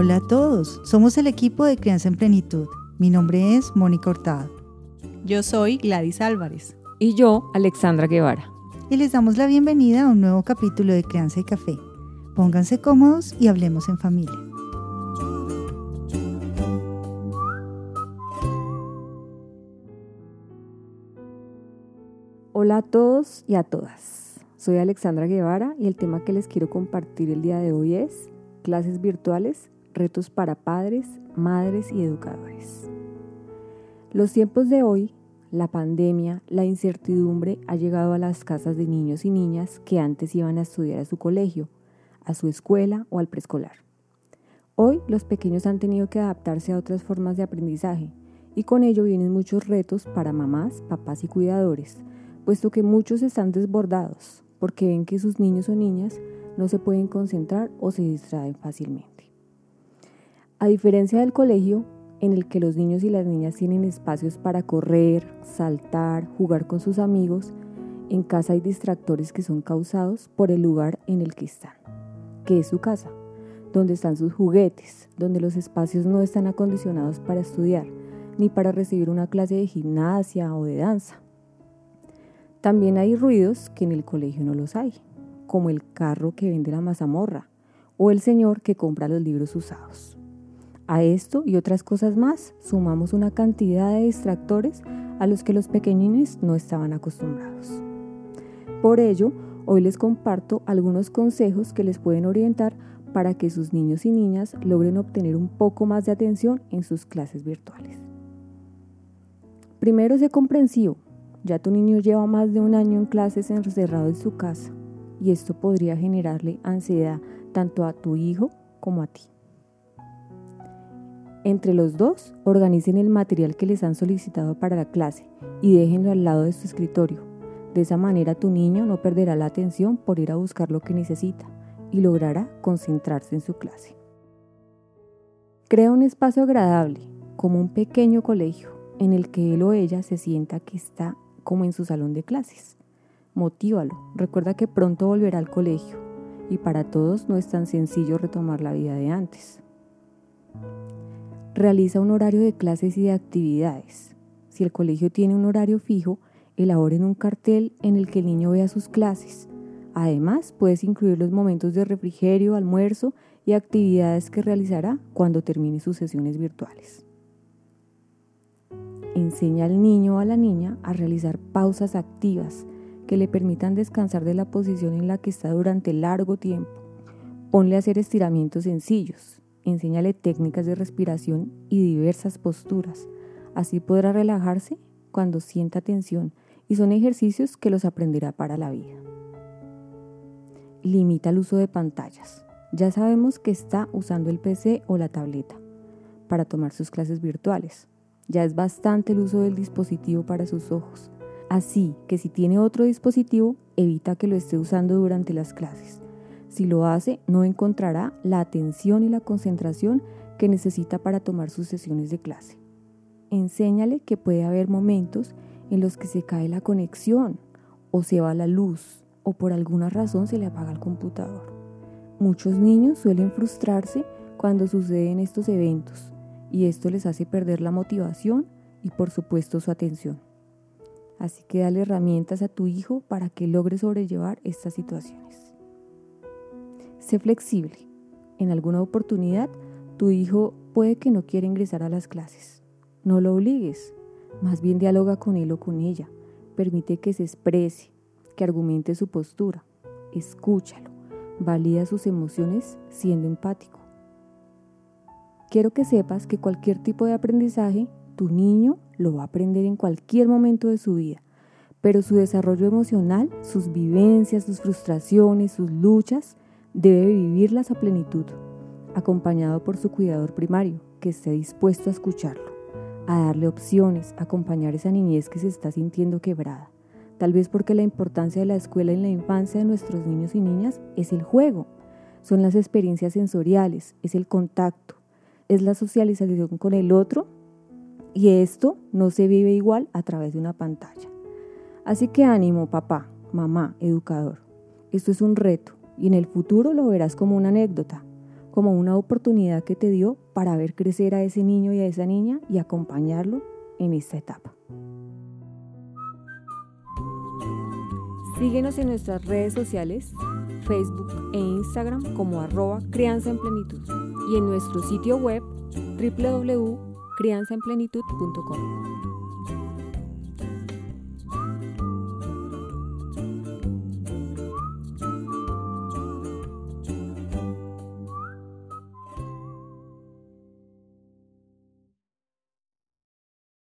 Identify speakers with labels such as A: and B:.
A: Hola a todos, somos el equipo de Crianza en Plenitud. Mi nombre es Mónica Hurtado.
B: Yo soy Gladys Álvarez.
C: Y yo, Alexandra Guevara.
A: Y les damos la bienvenida a un nuevo capítulo de Crianza y Café. Pónganse cómodos y hablemos en familia.
C: Hola a todos y a todas. Soy Alexandra Guevara y el tema que les quiero compartir el día de hoy es clases virtuales, retos para padres, madres y educadores. Los tiempos de hoy, la pandemia, la incertidumbre ha llegado a las casas de niños y niñas que antes iban a estudiar a su colegio, a su escuela o al preescolar. Hoy los pequeños han tenido que adaptarse a otras formas de aprendizaje y con ello vienen muchos retos para mamás, papás y cuidadores, puesto que muchos están desbordados porque ven que sus niños o niñas no se pueden concentrar o se distraen fácilmente. A diferencia del colegio, en el que los niños y las niñas tienen espacios para correr, saltar, jugar con sus amigos, en casa hay distractores que son causados por el lugar en el que están, que es su casa, donde están sus juguetes, donde los espacios no están acondicionados para estudiar, ni para recibir una clase de gimnasia o de danza. También hay ruidos que en el colegio no los hay, como el carro que vende la mazamorra o el señor que compra los libros usados. A esto y otras cosas más sumamos una cantidad de distractores a los que los pequeñines no estaban acostumbrados. Por ello, hoy les comparto algunos consejos que les pueden orientar para que sus niños y niñas logren obtener un poco más de atención en sus clases virtuales. Primero, sé comprensivo ya tu niño lleva más de un año en clases encerrado en su casa y esto podría generarle ansiedad tanto a tu hijo como a ti. Entre los dos, organicen el material que les han solicitado para la clase y déjenlo al lado de su escritorio. De esa manera tu niño no perderá la atención por ir a buscar lo que necesita y logrará concentrarse en su clase. Crea un espacio agradable, como un pequeño colegio, en el que él o ella se sienta que está como en su salón de clases. Motívalo, recuerda que pronto volverá al colegio y para todos no es tan sencillo retomar la vida de antes. Realiza un horario de clases y de actividades. Si el colegio tiene un horario fijo, elaboren un cartel en el que el niño vea sus clases. Además, puedes incluir los momentos de refrigerio, almuerzo y actividades que realizará cuando termine sus sesiones virtuales enseña al niño o a la niña a realizar pausas activas que le permitan descansar de la posición en la que está durante largo tiempo. Ponle a hacer estiramientos sencillos, enséñale técnicas de respiración y diversas posturas. Así podrá relajarse cuando sienta tensión y son ejercicios que los aprenderá para la vida. Limita el uso de pantallas. Ya sabemos que está usando el PC o la tableta para tomar sus clases virtuales. Ya es bastante el uso del dispositivo para sus ojos. Así que si tiene otro dispositivo, evita que lo esté usando durante las clases. Si lo hace, no encontrará la atención y la concentración que necesita para tomar sus sesiones de clase. Enséñale que puede haber momentos en los que se cae la conexión o se va la luz o por alguna razón se le apaga el computador. Muchos niños suelen frustrarse cuando suceden estos eventos y esto les hace perder la motivación y por supuesto su atención. Así que dale herramientas a tu hijo para que logre sobrellevar estas situaciones. Sé flexible. En alguna oportunidad tu hijo puede que no quiera ingresar a las clases. No lo obligues, más bien dialoga con él o con ella. Permite que se exprese, que argumente su postura. Escúchalo, valida sus emociones siendo empático. Quiero que sepas que cualquier tipo de aprendizaje, tu niño lo va a aprender en cualquier momento de su vida, pero su desarrollo emocional, sus vivencias, sus frustraciones, sus luchas, debe vivirlas a plenitud, acompañado por su cuidador primario, que esté dispuesto a escucharlo, a darle opciones, a acompañar esa niñez que se está sintiendo quebrada. Tal vez porque la importancia de la escuela en la infancia de nuestros niños y niñas es el juego, son las experiencias sensoriales, es el contacto, es la socialización con el otro y esto no se vive igual a través de una pantalla. Así que ánimo papá, mamá, educador. Esto es un reto y en el futuro lo verás como una anécdota, como una oportunidad que te dio para ver crecer a ese niño y a esa niña y acompañarlo en esta etapa. Síguenos en nuestras redes sociales, Facebook e Instagram como arroba crianza en plenitud y en nuestro sitio web www.crianzaenplenitud.com.